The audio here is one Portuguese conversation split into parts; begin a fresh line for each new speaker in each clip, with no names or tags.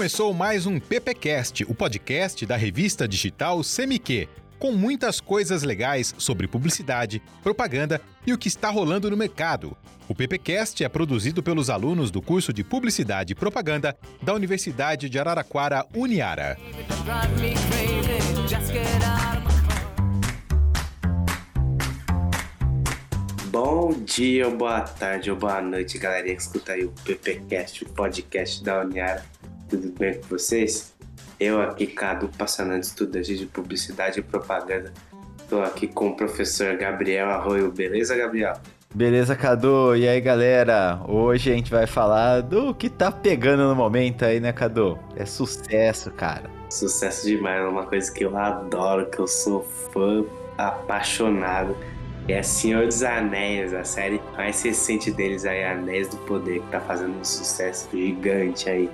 Começou mais um PPcast, o podcast da revista digital Semiquê, com muitas coisas legais sobre publicidade, propaganda e o que está rolando no mercado. O PPcast é produzido pelos alunos do curso de Publicidade e Propaganda da Universidade de Araraquara, Uniara.
Bom dia, boa tarde, ou boa noite, galera que escuta aí o PPcast, o podcast da Uniara. Tudo bem com vocês? Eu aqui, Cadu Passanante, estudante de Publicidade e Propaganda. Estou aqui com o professor Gabriel Arroio. Beleza, Gabriel?
Beleza, Cadu? E aí, galera? Hoje a gente vai falar do que tá pegando no momento aí, né, Cadu? É sucesso, cara.
Sucesso demais, é uma coisa que eu adoro, que eu sou fã apaixonado é Senhor dos Anéis, a série mais recente deles aí, Anéis do Poder, que tá fazendo um sucesso gigante aí.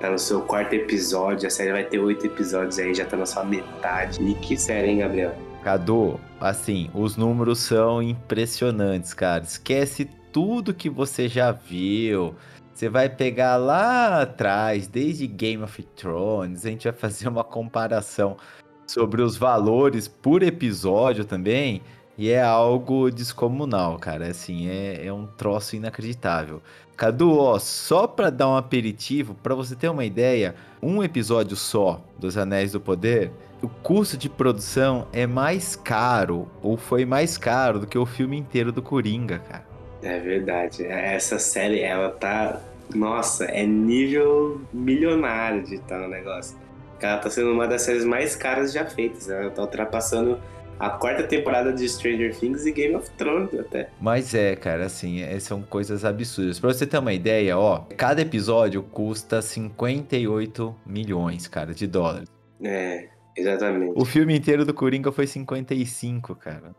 Tá no seu quarto episódio, a série vai ter oito episódios aí, já tá na sua metade. E que série, hein, Gabriel?
Cadu, assim, os números são impressionantes, cara. Esquece tudo que você já viu. Você vai pegar lá atrás, desde Game of Thrones, a gente vai fazer uma comparação sobre os valores por episódio também. E é algo descomunal, cara. Assim, é, é um troço inacreditável. Cadu, ó, só pra dar um aperitivo, para você ter uma ideia, um episódio só dos Anéis do Poder, o custo de produção é mais caro, ou foi mais caro do que o filme inteiro do Coringa, cara.
É verdade. Essa série, ela tá. Nossa, é nível milionário de tal negócio. Ela tá sendo uma das séries mais caras já feitas. Ela tá ultrapassando a quarta temporada de Stranger Things e Game of Thrones até.
Mas é, cara, assim, é, são coisas absurdas. Pra você ter uma ideia, ó, cada episódio custa 58 milhões, cara, de dólares.
É, exatamente.
O filme inteiro do Coringa foi 55, cara.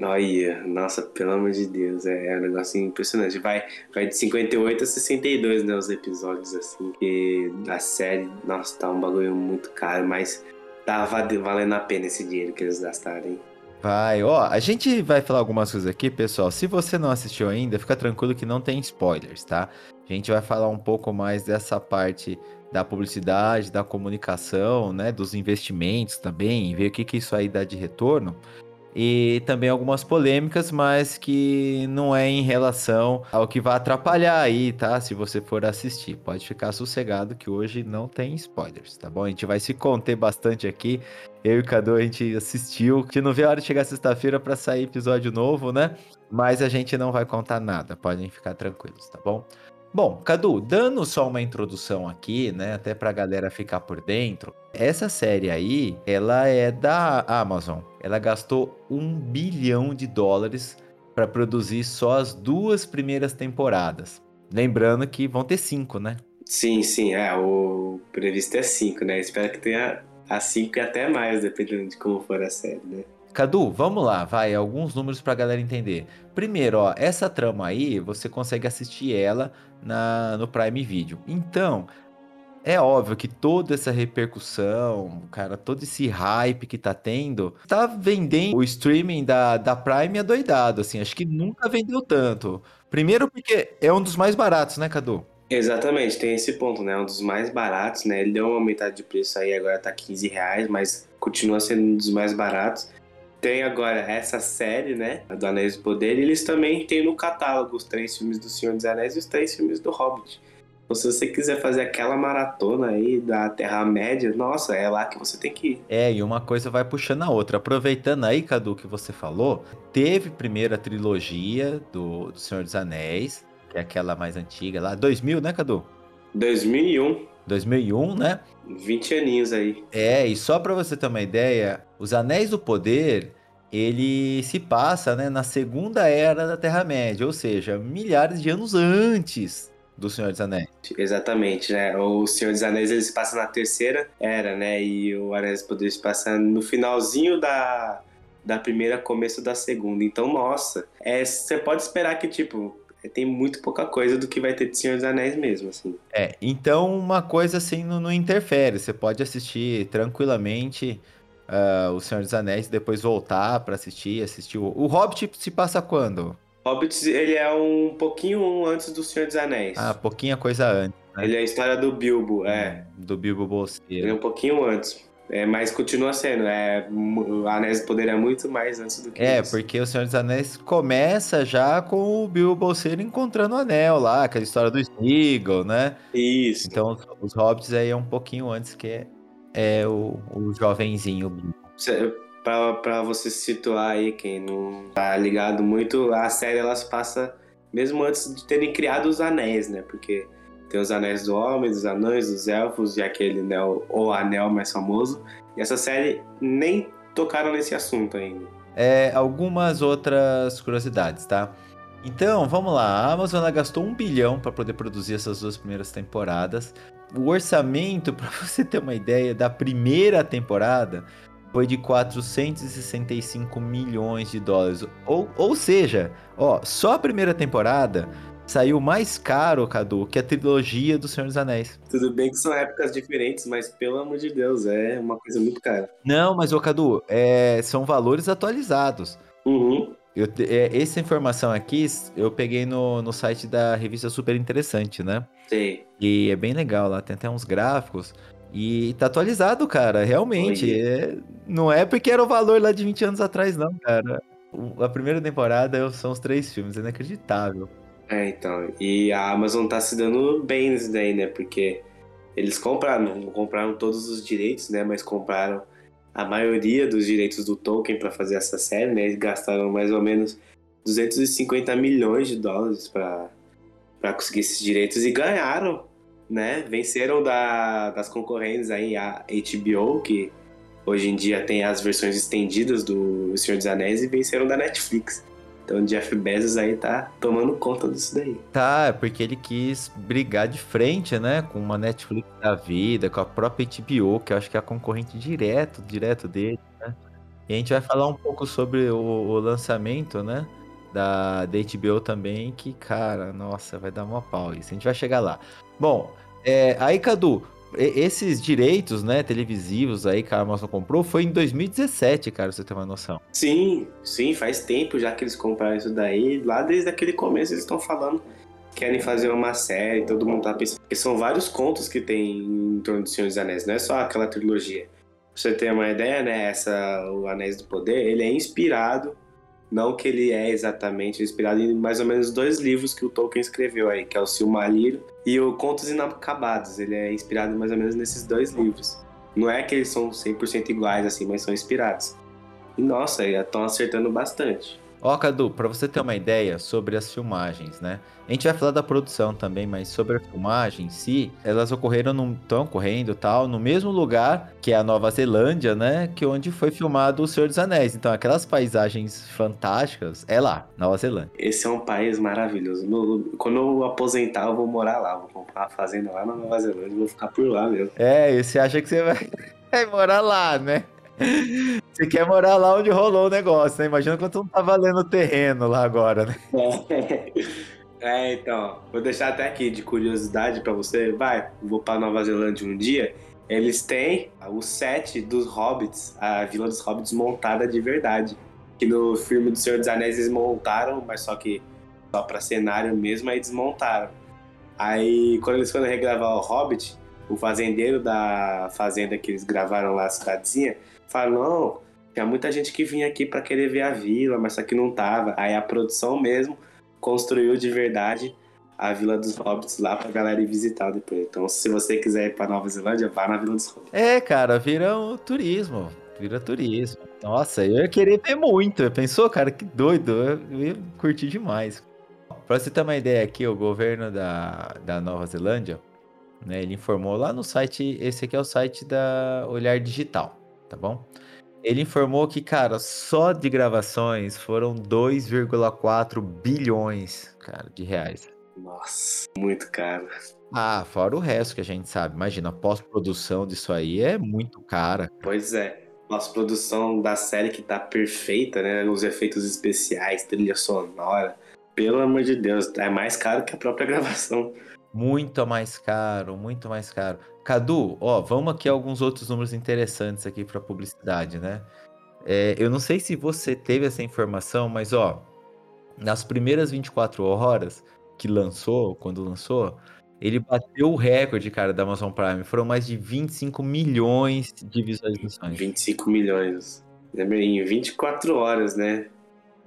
Olha, nossa, pelo amor de Deus, é, é um negócio impressionante. Vai, vai de 58 a 62, né, os episódios, assim, que a série, nossa, tá um bagulho muito caro, mas tá valendo a pena esse dinheiro que eles gastarem.
Vai, ó, a gente vai falar algumas coisas aqui, pessoal. Se você não assistiu ainda, fica tranquilo que não tem spoilers, tá? A gente vai falar um pouco mais dessa parte da publicidade, da comunicação, né, dos investimentos também, ver o que, que isso aí dá de retorno e também algumas polêmicas, mas que não é em relação ao que vai atrapalhar aí, tá? Se você for assistir, pode ficar sossegado que hoje não tem spoilers, tá bom? A gente vai se conter bastante aqui. Eu e o Cadu, a gente assistiu. Gente não vê a hora de chegar sexta-feira para sair episódio novo, né? Mas a gente não vai contar nada, podem ficar tranquilos, tá bom? Bom, Cadu, dando só uma introdução aqui, né, até pra galera ficar por dentro, essa série aí, ela é da Amazon. Ela gastou um bilhão de dólares para produzir só as duas primeiras temporadas. Lembrando que vão ter cinco, né?
Sim, sim, é, o previsto é cinco, né? Espero que tenha a cinco e até mais, dependendo de como for a série, né?
Cadu, vamos lá, vai, alguns números pra galera entender. Primeiro, ó, essa trama aí, você consegue assistir ela na, no Prime Video. Então, é óbvio que toda essa repercussão, cara, todo esse hype que tá tendo, tá vendendo o streaming da, da Prime adoidado, assim, acho que nunca vendeu tanto. Primeiro porque é um dos mais baratos, né, Cadu?
Exatamente, tem esse ponto, né? Um dos mais baratos, né? Ele deu uma aumentada de preço aí, agora tá 15 reais, mas continua sendo um dos mais baratos tem agora essa série, né? Do Anéis do Poder, e eles também têm no catálogo os três filmes do Senhor dos Anéis e os três filmes do Hobbit. Então, se você quiser fazer aquela maratona aí da Terra-média, nossa, é lá que você tem que ir.
É, e uma coisa vai puxando a outra. Aproveitando aí, Cadu, que você falou, teve primeiro a trilogia do, do Senhor dos Anéis, que é aquela mais antiga lá, 2000, né, Cadu?
2001.
2001, né?
20 aninhos aí.
É, e só para você ter uma ideia, os Anéis do Poder, ele se passa né, na segunda era da Terra-média, ou seja, milhares de anos antes do Senhor dos Anéis.
Exatamente, né? O Senhor dos Anéis ele se passa na terceira era, né? E o Anéis do Poder se passa no finalzinho da, da primeira, começo da segunda. Então, nossa, é, você pode esperar que, tipo, é, tem muito pouca coisa do que vai ter de Senhor dos Anéis mesmo, assim.
É, então uma coisa assim não, não interfere. Você pode assistir tranquilamente uh, o Senhor dos Anéis, depois voltar para assistir, assistir o... o Hobbit se passa quando?
Hobbit, ele é um pouquinho antes do Senhor dos Anéis.
Ah, pouquinha coisa antes. né?
Ele é a história do Bilbo, é.
Do Bilbo Bolseiro.
Ele é um pouquinho antes. É, mas continua sendo. É, Anéis do Poder é muito mais antes do que
É,
isso.
porque o Senhor dos Anéis começa já com o Bilbo Bolseiro encontrando o anel lá, aquela história do Smeagol, né?
Isso.
Então os, Hobbits aí é um pouquinho antes que é, é o, o jovenzinho Bilbo.
Pra, você se situar aí, quem não tá ligado muito, a série elas passa mesmo antes de terem criado os anéis, né? Porque tem os anéis do homem, dos anões, dos elfos e aquele, né, o, o anel mais famoso. E essa série nem tocaram nesse assunto ainda.
É, algumas outras curiosidades, tá? Então, vamos lá. A Amazon ela gastou um bilhão para poder produzir essas duas primeiras temporadas. O orçamento, para você ter uma ideia, da primeira temporada foi de 465 milhões de dólares. Ou, ou seja, ó, só a primeira temporada saiu mais caro, Cadu, que a trilogia do Senhor dos Anéis.
Tudo bem que são épocas diferentes, mas pelo amor de Deus, é uma coisa muito cara.
Não, mas, ô Cadu, é, são valores atualizados.
Uhum.
Eu é, essa informação aqui eu peguei no, no site da revista Super Interessante, né?
Sei.
E é bem legal lá, tem até uns gráficos. E tá atualizado, cara, realmente. É- não é porque era o valor lá de 20 anos atrás, não, cara. A primeira temporada são os três filmes, é inacreditável.
É, então. E a Amazon tá se dando bem nisso daí, né? Porque eles compraram, não compraram todos os direitos, né? Mas compraram a maioria dos direitos do Tolkien para fazer essa série, né? Eles gastaram mais ou menos 250 milhões de dólares para conseguir esses direitos e ganharam, né? Venceram da, das concorrentes aí a HBO, que hoje em dia tem as versões estendidas do Senhor dos Anéis e venceram da Netflix. Então Jeff Bezos aí tá tomando conta disso daí.
Tá, é porque ele quis brigar de frente, né? Com uma Netflix da vida, com a própria HBO, que eu acho que é a concorrente direto, direto dele, né? E a gente vai falar um pouco sobre o, o lançamento, né? Da, da HBO também, que, cara, nossa, vai dar uma pau isso. A gente vai chegar lá. Bom, é, aí, Cadu, esses direitos, né, televisivos aí que a Amazon comprou foi em 2017, cara, você ter uma noção.
Sim, sim, faz tempo já que eles compraram isso daí. Lá desde aquele começo eles estão falando que querem fazer uma série, todo mundo tá pensando. Porque são vários contos que tem em torno do Senhor dos Anéis, não é só aquela trilogia. Pra você ter uma ideia, né? Essa, o Anéis do Poder, ele é inspirado, não que ele é exatamente inspirado em mais ou menos dois livros que o Tolkien escreveu aí, que é o Silmarillion e o Contos Inacabados. Ele é inspirado mais ou menos nesses dois livros. Não é que eles são 100% iguais assim, mas são inspirados. E nossa, estão acertando bastante.
Ó, Cadu, pra você ter uma ideia sobre as filmagens, né? A gente vai falar da produção também, mas sobre a filmagem em si, elas ocorreram, num, estão ocorrendo tal, no mesmo lugar que é a Nova Zelândia, né? Que onde foi filmado O Senhor dos Anéis. Então, aquelas paisagens fantásticas é lá, Nova Zelândia.
Esse é um país maravilhoso. No- quando eu aposentar, eu vou morar lá. Vou comprar uma fazenda lá na Nova Zelândia e vou ficar por lá mesmo.
É, e você acha que você vai, vai morar lá, né? Você quer morar lá onde rolou o negócio, né? Imagina quanto não tá valendo o terreno lá agora, né?
É, então, vou deixar até aqui de curiosidade pra você. Vai, vou pra Nova Zelândia um dia. Eles têm o set dos Hobbits, a Vila dos Hobbits montada de verdade. Que no filme do Senhor dos Anéis eles montaram, mas só que só pra cenário mesmo, aí desmontaram. Aí, quando eles foram regravar o Hobbit, o fazendeiro da fazenda que eles gravaram lá, a cidadezinha, falou: não, tinha muita gente que vinha aqui pra querer ver a vila, mas só que não tava. Aí a produção mesmo construiu de verdade a Vila dos Hobbits lá pra galera ir visitar depois. Então, se você quiser ir pra Nova Zelândia, vá na Vila dos Hobbits.
É, cara, vira um turismo. Vira turismo. Nossa, eu ia querer ver muito. Pensou, cara, que doido. Eu ia curtir demais. Pra você ter uma ideia aqui, o governo da, da Nova Zelândia, né, ele informou lá no site, esse aqui é o site da Olhar Digital, tá bom? Ele informou que, cara, só de gravações foram 2,4 bilhões, cara, de reais.
Nossa, muito caro.
Ah, fora o resto que a gente sabe. Imagina, a pós-produção disso aí é muito cara.
Pois é. Nossa produção da série que tá perfeita, né? Os efeitos especiais, trilha sonora. Pelo amor de Deus, é mais caro que a própria gravação.
Muito mais caro, muito mais caro. Cadu, ó, vamos aqui alguns outros números interessantes aqui para publicidade, né? É, eu não sei se você teve essa informação, mas ó, nas primeiras 24 horas que lançou, quando lançou, Ele bateu o recorde, cara, da Amazon Prime. Foram mais de 25 milhões de visualizações.
25 milhões. Em 24 horas, né?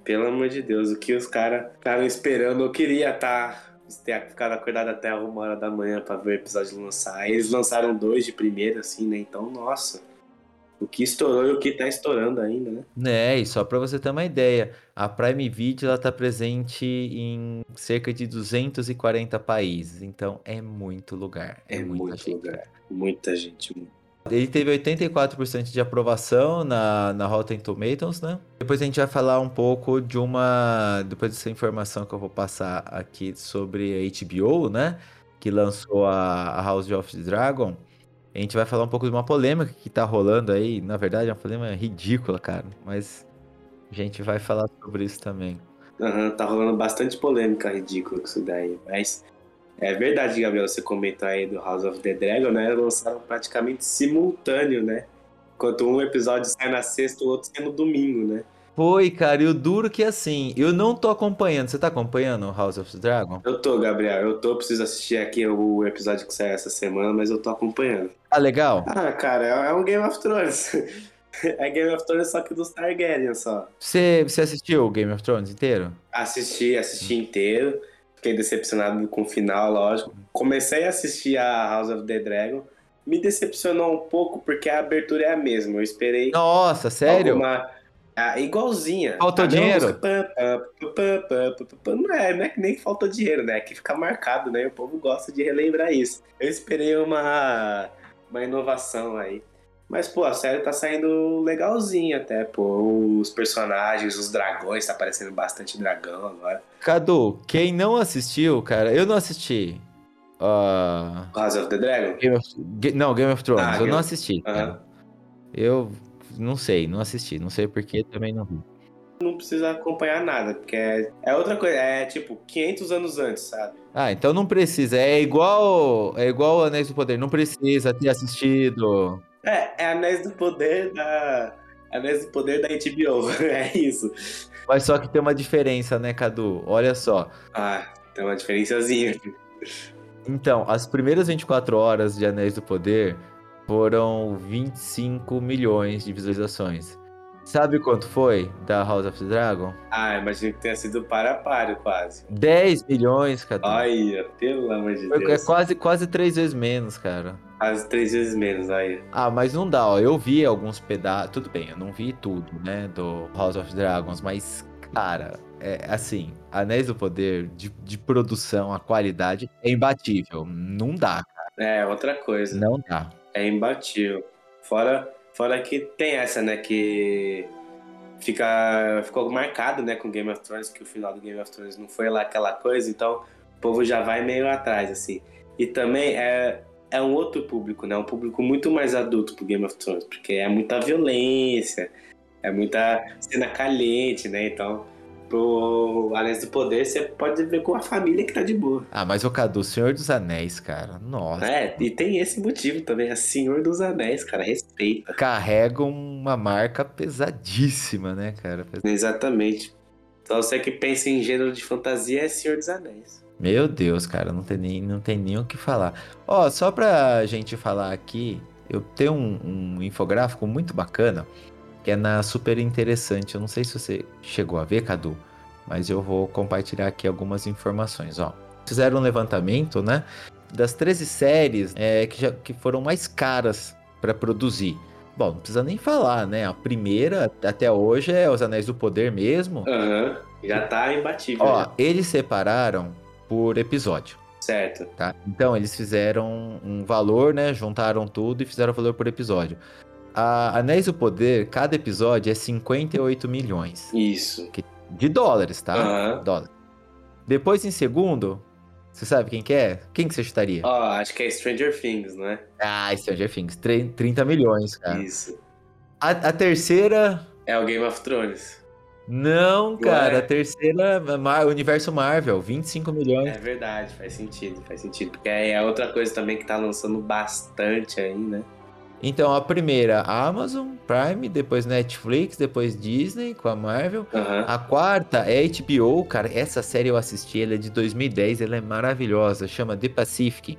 Pelo amor de Deus, o que os caras ficaram esperando. Eu queria estar. Tá, ter ficado acordado até uma hora da manhã pra ver o episódio lançar. Eles lançaram dois de primeira, assim, né? Então, nossa. O que estourou e o que tá estourando ainda, né?
É, e só para você ter uma ideia, a Prime Video ela tá presente em cerca de 240 países, então é muito lugar.
É, é muito gente, lugar. Muita gente.
Ele teve 84% de aprovação na, na Rotten Tomatoes, né? Depois a gente vai falar um pouco de uma. Depois dessa informação que eu vou passar aqui sobre a HBO, né? Que lançou a, a House of Dragon. A gente vai falar um pouco de uma polêmica que tá rolando aí. Na verdade, é uma polêmica ridícula, cara. Mas a gente vai falar sobre isso também.
Uhum, tá rolando bastante polêmica ridícula com isso daí. Mas é verdade, Gabriel. Você comentou aí do House of the Dragon, né? Lançaram praticamente simultâneo, né? Enquanto um episódio sai na sexta, o outro sai no domingo, né?
Foi, cara, e o duro que assim, eu não tô acompanhando. Você tá acompanhando House of the Dragon?
Eu tô, Gabriel. Eu tô, preciso assistir aqui o episódio que sai essa semana, mas eu tô acompanhando.
Ah, legal?
Ah, cara, é, é um Game of Thrones. É Game of Thrones só que dos Targaryen só.
Você, você assistiu o Game of Thrones inteiro?
Assisti, assisti inteiro. Fiquei decepcionado com o final, lógico. Comecei a assistir a House of the Dragon. Me decepcionou um pouco porque a abertura é a mesma. Eu esperei.
Nossa, sério?
Alguma ah, igualzinha.
Faltou
a
dinheiro?
não, é, não é que nem faltou dinheiro, né? É que fica marcado, né? O povo gosta de relembrar isso. Eu esperei uma, uma inovação aí. Mas, pô, a série tá saindo legalzinha até, pô. Os personagens, os dragões, tá aparecendo bastante dragão agora.
Cadu, quem não assistiu, cara, eu não assisti.
Uh... House of the Dragon?
Game of... Não, Game of Thrones, ah, eu Game... não assisti. Uhum. Eu não sei, não assisti. Não sei porque também não vi.
Não precisa acompanhar nada, porque é, é outra coisa. É tipo 500 anos antes, sabe?
Ah, então não precisa. É igual é igual Anéis do Poder. Não precisa ter assistido.
É, é Anéis do Poder da. Anéis do Poder da HBO. é isso.
Mas só que tem uma diferença, né, Cadu? Olha só.
Ah, tem uma diferençazinha.
Então, as primeiras 24 horas de Anéis do Poder foram 25 milhões de visualizações. Sabe quanto foi da House of the Dragon?
Ah, imagino que tenha sido para a quase.
10 milhões, cara.
Olha, pelo amor de Deus.
É quase, quase três vezes menos, cara.
Quase três vezes menos, aí.
Ah, mas não dá, ó. Eu vi alguns pedaços. Tudo bem, eu não vi tudo, né? Do House of Dragons, mas, cara, é assim, Anéis do Poder de, de produção, a qualidade é imbatível. Não dá, cara.
É, outra coisa.
Não dá
é imbatível. Fora, fora que tem essa, né, que fica, ficou marcado, né, com Game of Thrones, que o final do Game of Thrones não foi lá aquela coisa, então o povo já vai meio atrás, assim. E também é, é um outro público, né, um público muito mais adulto pro Game of Thrones, porque é muita violência, é muita cena caliente, né, então pro Anéis do Poder, você pode ver com a família que tá de boa.
Ah, mas o Cadu, Senhor dos Anéis, cara. Nossa.
É, e tem esse motivo também, é Senhor dos Anéis, cara, respeita.
Carrega uma marca pesadíssima, né, cara?
Exatamente. Então você que pensa em gênero de fantasia é Senhor dos Anéis.
Meu Deus, cara, não tem nem, não tem nem o que falar. Ó, só pra gente falar aqui, eu tenho um, um infográfico muito bacana que é na Super Interessante. Eu não sei se você chegou a ver, Cadu, mas eu vou compartilhar aqui algumas informações. Ó, fizeram um levantamento, né, das 13 séries é, que, já, que foram mais caras para produzir. Bom, não precisa nem falar, né? A primeira até hoje é Os Anéis do Poder mesmo.
Aham, uhum. já tá imbatível.
Ó, eles separaram por episódio.
Certo.
Tá? Então, eles fizeram um valor, né? Juntaram tudo e fizeram valor por episódio. A Anéis do Poder, cada episódio é 58 milhões.
Isso.
De dólares, tá? Uhum. Dólar. Depois, em segundo, você sabe quem que é? Quem que você chutaria?
Ó, oh, acho que é Stranger Things, não é?
Ah, Stranger Things. 30 milhões, cara.
Isso.
A, a terceira...
É o Game of Thrones.
Não, cara, Ué? a terceira é Universo Marvel, 25 milhões.
É verdade, faz sentido, faz sentido. Porque é outra coisa também que tá lançando bastante aí, né?
Então, a primeira, Amazon Prime, depois Netflix, depois Disney com a Marvel.
Aham.
A quarta é HBO, cara. Essa série eu assisti, ela é de 2010, ela é maravilhosa. Chama The Pacific,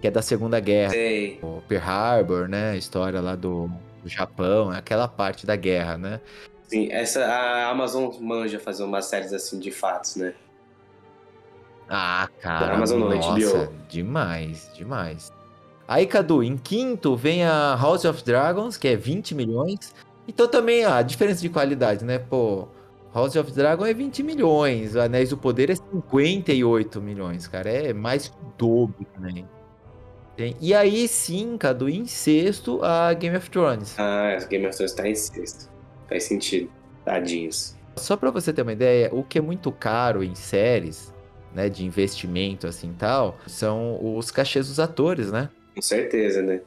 que é da Segunda Guerra.
Sei.
O Pearl Harbor, né? A história lá do, do Japão, aquela parte da guerra, né?
Sim, essa, a Amazon manja fazer umas séries assim de fatos, né?
Ah, cara,
Da Amazon não,
nossa,
HBO.
demais, demais. Aí, Cadu, em quinto vem a House of Dragons, que é 20 milhões. Então também a diferença de qualidade, né? Pô, House of Dragon é 20 milhões, o Anéis do Poder é 58 milhões, cara. É mais que o dobro também. Tem- E aí sim, Cadu, em sexto, a Game of Thrones.
Ah, Game of Thrones tá em sexto. Faz sentido. Tadinhos.
Só pra você ter uma ideia, o que é muito caro em séries, né, de investimento assim tal, são os cachês dos atores, né?
Com certeza, né?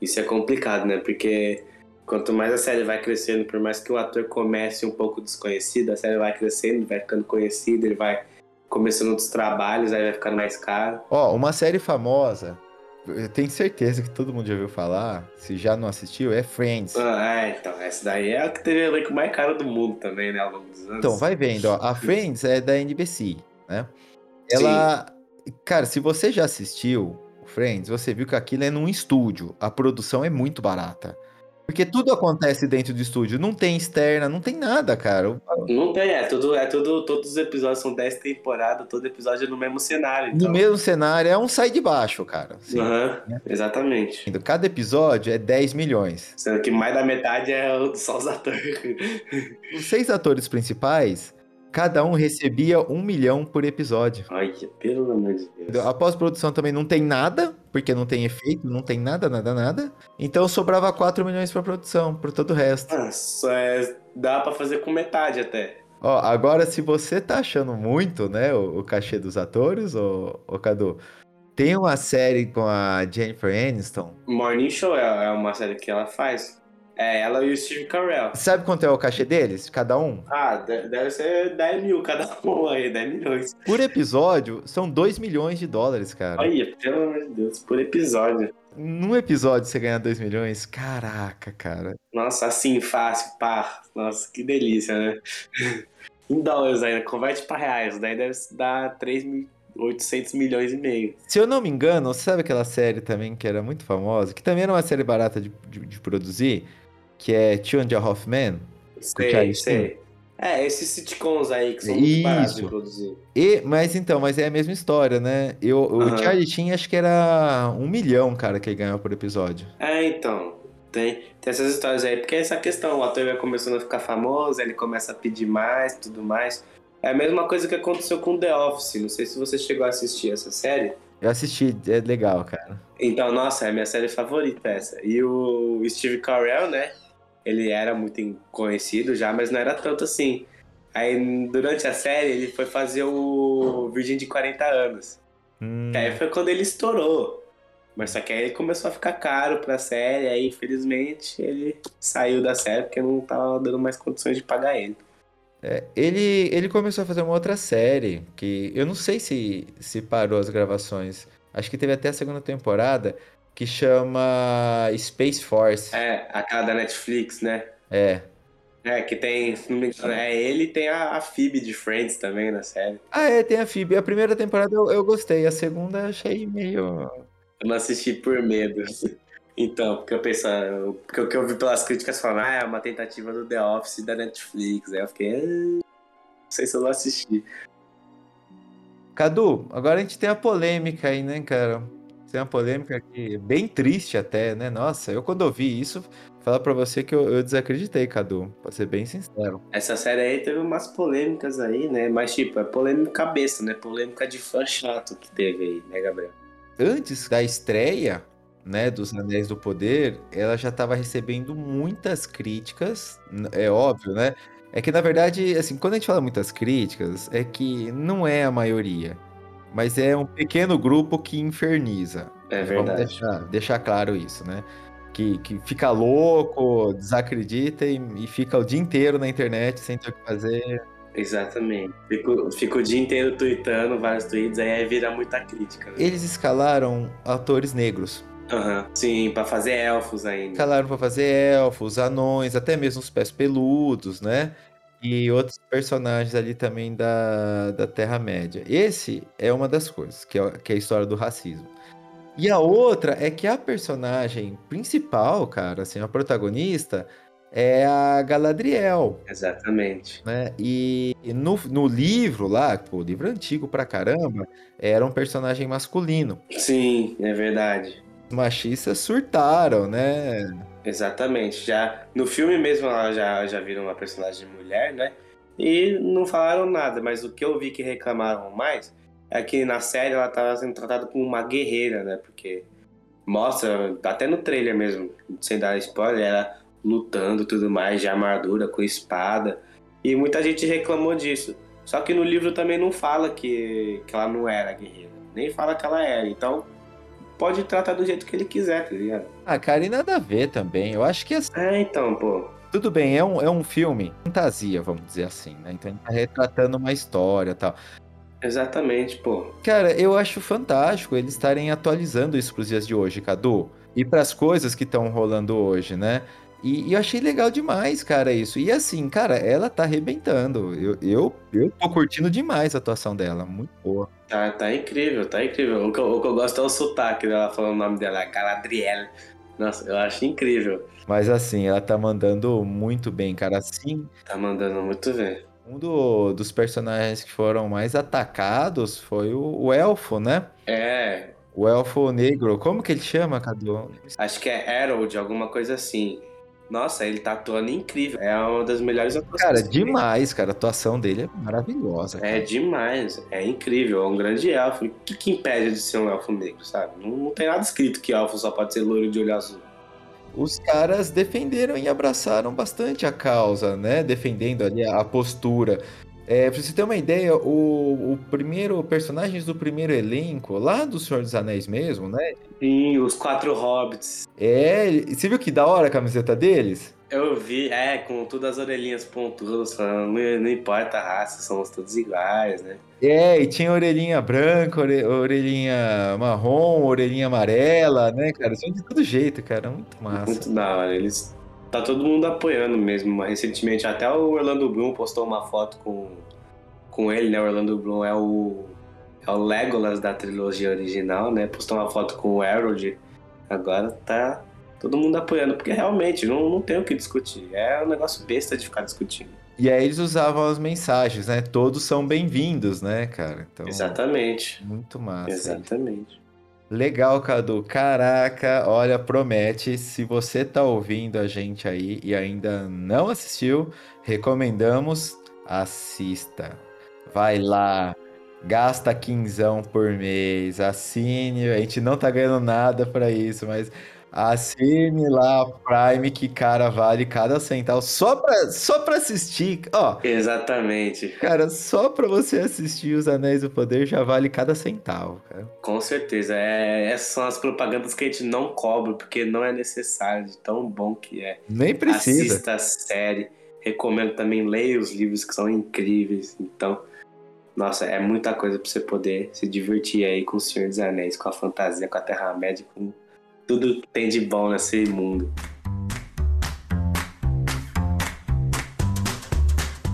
Isso é complicado, né? Porque quanto mais a série vai crescendo, por mais que o ator comece um pouco desconhecido, a série vai crescendo, vai ficando conhecido, ele vai começando outros trabalhos, aí vai ficando mais caro.
Ó, uma série famosa, eu tenho certeza que todo mundo já ouviu falar, se já não assistiu, é Friends.
Ah, é, então, essa daí é a que teve o elenco mais caro do mundo também, né? Ao longo dos anos.
Então, vai vendo, ó, a Friends é da NBC, né? Ela, cara, se você já assistiu o Friends, você viu que aquilo é num estúdio, a produção é muito barata. Porque tudo acontece dentro do estúdio, não tem externa, não tem nada, cara.
Não tem, é tudo, é tudo, todos os episódios são 10 temporadas, todo episódio é no mesmo cenário.
No
Então.
mesmo cenário, é um sai de baixo, cara. assim.
Aham, exatamente.
Cada episódio é 10 milhões.
Sendo que mais da metade é o- só os atores.
Os seis atores principais, cada um recebia um milhão por episódio.
Olha, pelo amor de Deus.
A pós-produção também não tem nada, porque não tem efeito, não tem nada, nada, nada. Então sobrava 4 milhões pra produção, por todo o resto.
Ah, só é, dá pra fazer com metade até.
Ó, agora se você tá achando muito, né, o, o cachê dos atores, ô, ô Cadu, tem uma série com a Jennifer Aniston.
Morning Show é, é uma série que ela faz. É ela e o Steve Carell.
Sabe quanto é o cachê deles? Cada um?
Ah, de- deve ser 10 mil cada um aí, 10 milhões.
Por episódio, são 2 milhões de dólares, cara.
Olha, pelo amor de Deus, por episódio.
Num episódio você ganhar 2 milhões? Caraca, cara.
Nossa, assim, fácil, pá. Nossa, que delícia, né? em dólares ainda, converte pra reais. Daí deve dar 3.800 milhões e meio.
Se eu não me engano, você sabe aquela série também que era muito famosa, que também era uma série barata de, de- de produzir, que é Two and a Half Men?
Sei, sei. É, esses sitcoms aí que são muito baratos de produzir.
E, mas então, mas é a mesma história, né? Eu, o
Aham.
Charlie Sheen acho que era um milhão, cara, que ele ganhou por episódio.
É, então. Tem, tem essas histórias aí, porque é essa questão, o ator vai começando a ficar famoso, ele começa a pedir mais, tudo mais. É a mesma coisa que aconteceu com The Office, não sei se você chegou a assistir essa série.
Eu assisti, é legal, cara.
Então, nossa, é a minha série favorita essa. E o Steve Carell, né, ele era muito conhecido já, mas não era tanto assim. Aí, durante a série, ele foi fazer o Virgem de 40 anos.
Hum,
Que aí foi quando ele estourou. Mas só que aí ele começou a ficar caro pra série, aí infelizmente ele saiu da série porque não tava dando mais condições de pagar ele.
é, ele, ele começou a fazer uma outra série, que eu não sei se, se parou as gravações. Acho que teve até a segunda temporada, que chama Space Force.
É, aquela da Netflix, né?
É.
É, que tem, não é ele tem a, a Phoebe de Friends também na série.
Ah, é, tem a Phoebe. A primeira temporada eu, eu gostei, a segunda eu achei meio.
Eu não assisti por medo. Então, porque eu penso, porque o que eu vi pelas críticas falando, ah, é uma tentativa do The Office da Netflix. Aí eu fiquei, ah, não sei se eu vou assistir.
Cadu, agora a gente tem a polêmica aí, né, cara? Tem uma polêmica aqui, bem triste até, né? Nossa, eu quando ouvi isso, falar pra você que eu, eu desacreditei, Cadu, pra ser bem sincero.
Essa série aí teve umas polêmicas aí, né? Mas, tipo, é polêmica besta, né? Polêmica de fã chato que teve aí, né, Gabriel?
Antes da estreia, né, dos Anéis do Poder, ela já tava recebendo muitas críticas, é óbvio, né? É que, na verdade, assim, quando a gente fala muitas críticas, é que não é a maioria, mas é um pequeno grupo que inferniza.
É verdade.
deixar, deixar claro isso, né? Que, que fica louco, desacredita e, e fica o dia inteiro na internet sem ter o que fazer.
Exatamente. Fico, fico o dia inteiro tweetando vários tweets, aí vira muita crítica. Né?
Eles escalaram atores negros
Aham. Sim, pra fazer elfos ainda.
Escalaram pra fazer elfos, anões, até mesmo os pés peludos, né? E outros personagens ali também da, da Terra-média. Esse é uma das coisas, que é, que é a história do racismo. E a outra é que a personagem principal, cara, assim, a protagonista, é a Galadriel,
Exatamente.
né? E no, no livro lá, pô, livro antigo pra caramba, era um personagem masculino.
Sim, é verdade.
Os machistas surtaram, né?
Exatamente. Já no filme mesmo ela já, já viram uma personagem mulher, né? E não falaram nada, mas o que eu vi que reclamaram mais é que na série ela estava sendo tratada como uma guerreira, né? Porque mostra, até no trailer mesmo, sem dar spoiler, ela lutando tudo mais, de armadura, com espada. E muita gente reclamou disso. Só que no livro também não fala que, que ela não era guerreira. Nem fala que ela era. Então, pode tratar do jeito que ele quiser, tá ligado?
Ah, cara, e nada a ver também. Eu acho que assim,
É, então, pô.
tudo bem, é um, é um filme fantasia, vamos dizer assim, né? Então ele tá retratando uma história e tal.
Exatamente, pô.
Cara, eu acho fantástico eles estarem atualizando isso pros dias de hoje, Cadu. E pras coisas que estão rolando hoje, né? E, e eu achei legal demais, cara, isso. E assim, cara, ela tá arrebentando. Eu, eu, eu tô curtindo demais a atuação dela. Muito boa.
Tá, tá incrível, tá incrível. O que, eu, o que eu gosto é o sotaque dela falando o nome dela, Galadriel. Nossa, eu acho incrível.
Mas assim, ela tá mandando muito bem, cara. Assim,
Tá mandando muito bem.
um do- dos personagens que foram mais atacados foi o, o elfo, né?
É,
O elfo negro. Como que ele chama, Cadu?
acho que é Harold, alguma coisa assim. Nossa, ele tá atuando incrível. É uma das melhores atuações.
Cara, demais, cara. A atuação dele é maravilhosa.
É demais, é incrível, é um grande elfo. O que, que impede de ser um elfo negro, sabe? Não, não tem nada escrito que elfo só pode ser loiro de olho azul.
Os caras defenderam e abraçaram bastante a causa, né? Defendendo ali a postura. É, pra você ter uma ideia, o, o primeiro, personagens do primeiro elenco, lá do Senhor dos Anéis mesmo, né?
Sim, os quatro hobbits.
É, você viu que da hora a camiseta deles?
Eu vi, é, com todas as orelhinhas pontudas, falando, não, não importa a raça, somos todos iguais, né?
É, e tinha orelhinha branca, ore- orelhinha marrom, orelhinha amarela, né, cara? Tinha de todo jeito, cara. Muito massa.
Muito da hora. Eles. Tá todo mundo apoiando mesmo. Recentemente, até o Orlando Bloom postou uma foto com, com ele, né? O Orlando Bloom é o. É o Legolas da trilogia original, né? Postou uma foto com o Harold. Agora tá todo mundo apoiando, porque realmente não, não tem o que discutir. É um negócio besta de ficar discutindo.
E aí eles usavam as mensagens, né? Todos são bem-vindos, né, cara? Então,
Exatamente.
muito massa.
Exatamente.
Legal, Cadu. Caraca, olha, promete. Se você tá ouvindo a gente aí e ainda não assistiu, recomendamos, assista. Vai lá, gasta quinzão por mês, assine. A gente não tá ganhando nada pra isso, mas assine lá a Prime que, cara, vale cada centavo. Só pra, só pra assistir, ó.
Exatamente.
Cara, só pra você assistir Os Anéis do Poder já vale cada centavo, cara.
Com certeza. É, essas são as propagandas que a gente não cobra, porque não é necessário, de tão bom que é.
Nem precisa.
Assista a série. Recomendo também leia os livros que são incríveis. Então, nossa, é muita coisa pra você poder se divertir aí com o Senhor dos Anéis, com a fantasia, com a Terra-média, com tudo tem de bom nesse mundo.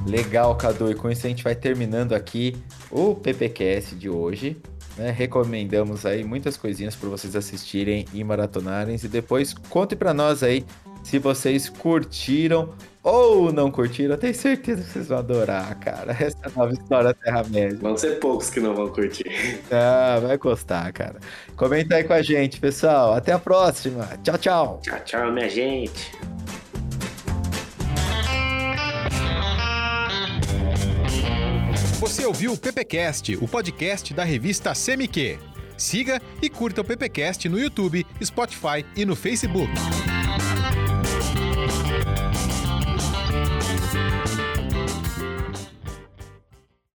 Legal, Cadu. E com isso a gente vai terminando aqui o PPCast de hoje. né? Recomendamos aí muitas coisinhas para vocês assistirem e maratonarem. E depois conte para nós aí se vocês curtiram ou não curtiram. Eu tenho certeza que vocês vão adorar, cara. Essa nova história Terra-média.
Vão ser poucos que não vão curtir.
Ah, vai gostar, cara. Comenta aí com a gente, pessoal. Até a próxima. Tchau, tchau.
Tchau, tchau, minha gente.
Você ouviu o PPcast, o podcast da revista CMQ. Siga e curta o PPcast no YouTube, Spotify e no Facebook.